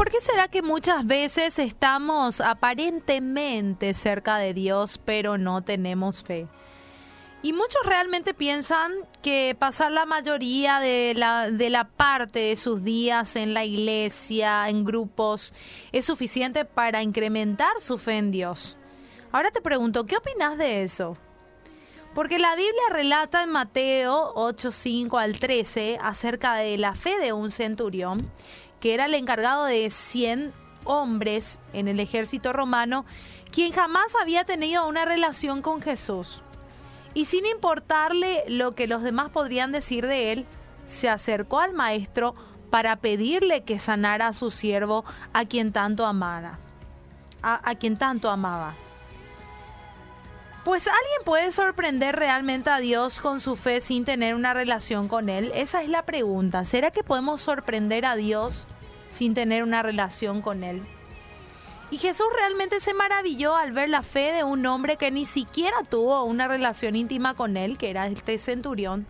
por qué será que muchas veces estamos aparentemente cerca de Dios, pero no tenemos fe? Y muchos realmente piensan que pasar la mayoría de la, de la parte de sus días en la iglesia, en grupos, es suficiente para incrementar su fe en Dios. Ahora te pregunto, ¿qué opinas de eso? Porque la Biblia relata en Mateo 8, 5 al 13 acerca de la fe de un centurión, que era el encargado de 100 hombres en el ejército romano, quien jamás había tenido una relación con Jesús y sin importarle lo que los demás podrían decir de él, se acercó al maestro para pedirle que sanara a su siervo a quien tanto amaba. A, quien tanto amaba. Pues alguien puede sorprender realmente a Dios con su fe sin tener una relación con Él. Esa es la pregunta. ¿Será que podemos sorprender a Dios sin tener una relación con Él? Y Jesús realmente se maravilló al ver la fe de un hombre que ni siquiera tuvo una relación íntima con él, que era este centurión.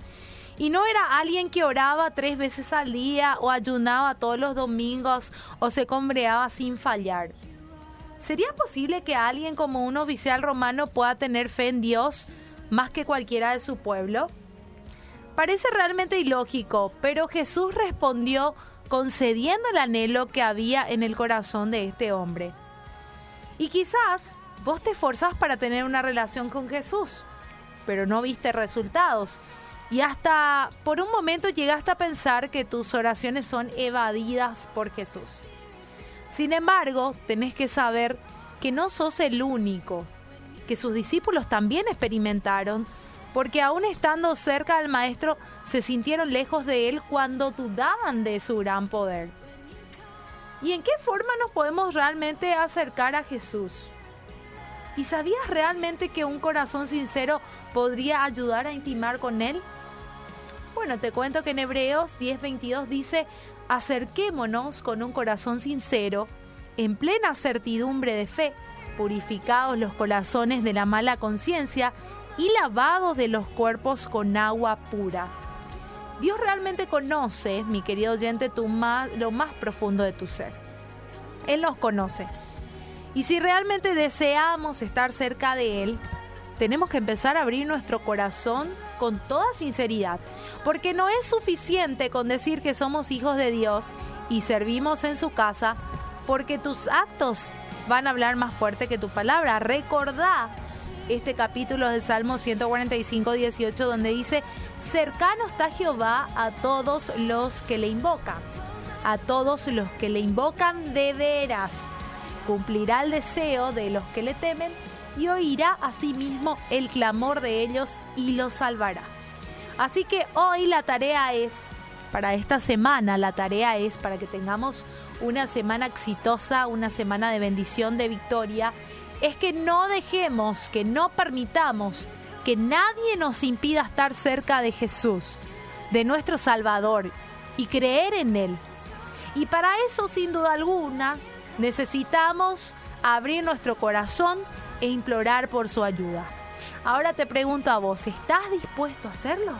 Y no era alguien que oraba tres veces al día o ayunaba todos los domingos o se combreaba sin fallar. ¿Sería posible que alguien como un oficial romano pueda tener fe en Dios más que cualquiera de su pueblo? Parece realmente ilógico, pero Jesús respondió concediendo el anhelo que había en el corazón de este hombre. Y quizás vos te esforzás para tener una relación con Jesús, pero no viste resultados. Y hasta por un momento llegaste a pensar que tus oraciones son evadidas por Jesús. Sin embargo, tenés que saber que no sos el único, que sus discípulos también experimentaron, porque aún estando cerca del Maestro, se sintieron lejos de Él cuando dudaban de su gran poder. ¿Y en qué forma nos podemos realmente acercar a Jesús? ¿Y sabías realmente que un corazón sincero podría ayudar a intimar con Él? Bueno, te cuento que en Hebreos 10:22 dice, acerquémonos con un corazón sincero, en plena certidumbre de fe, purificados los corazones de la mala conciencia y lavados de los cuerpos con agua pura. Dios realmente conoce, mi querido oyente, tu lo más profundo de tu ser. Él nos conoce. Y si realmente deseamos estar cerca de Él, tenemos que empezar a abrir nuestro corazón con toda sinceridad, porque no es suficiente con decir que somos hijos de Dios y servimos en su casa, porque tus actos van a hablar más fuerte que tu palabra. Recordá este capítulo de Salmo 145, 18, donde dice, cercano está Jehová a todos los que le invocan, a todos los que le invocan de veras. Cumplirá el deseo de los que le temen y oirá asimismo el clamor de ellos y los salvará. Así que hoy la tarea es, para esta semana, la tarea es para que tengamos una semana exitosa, una semana de bendición, de victoria es que no dejemos, que no permitamos que nadie nos impida estar cerca de Jesús, de nuestro Salvador, y creer en Él. Y para eso, sin duda alguna, necesitamos abrir nuestro corazón e implorar por su ayuda. Ahora te pregunto a vos, ¿estás dispuesto a hacerlo?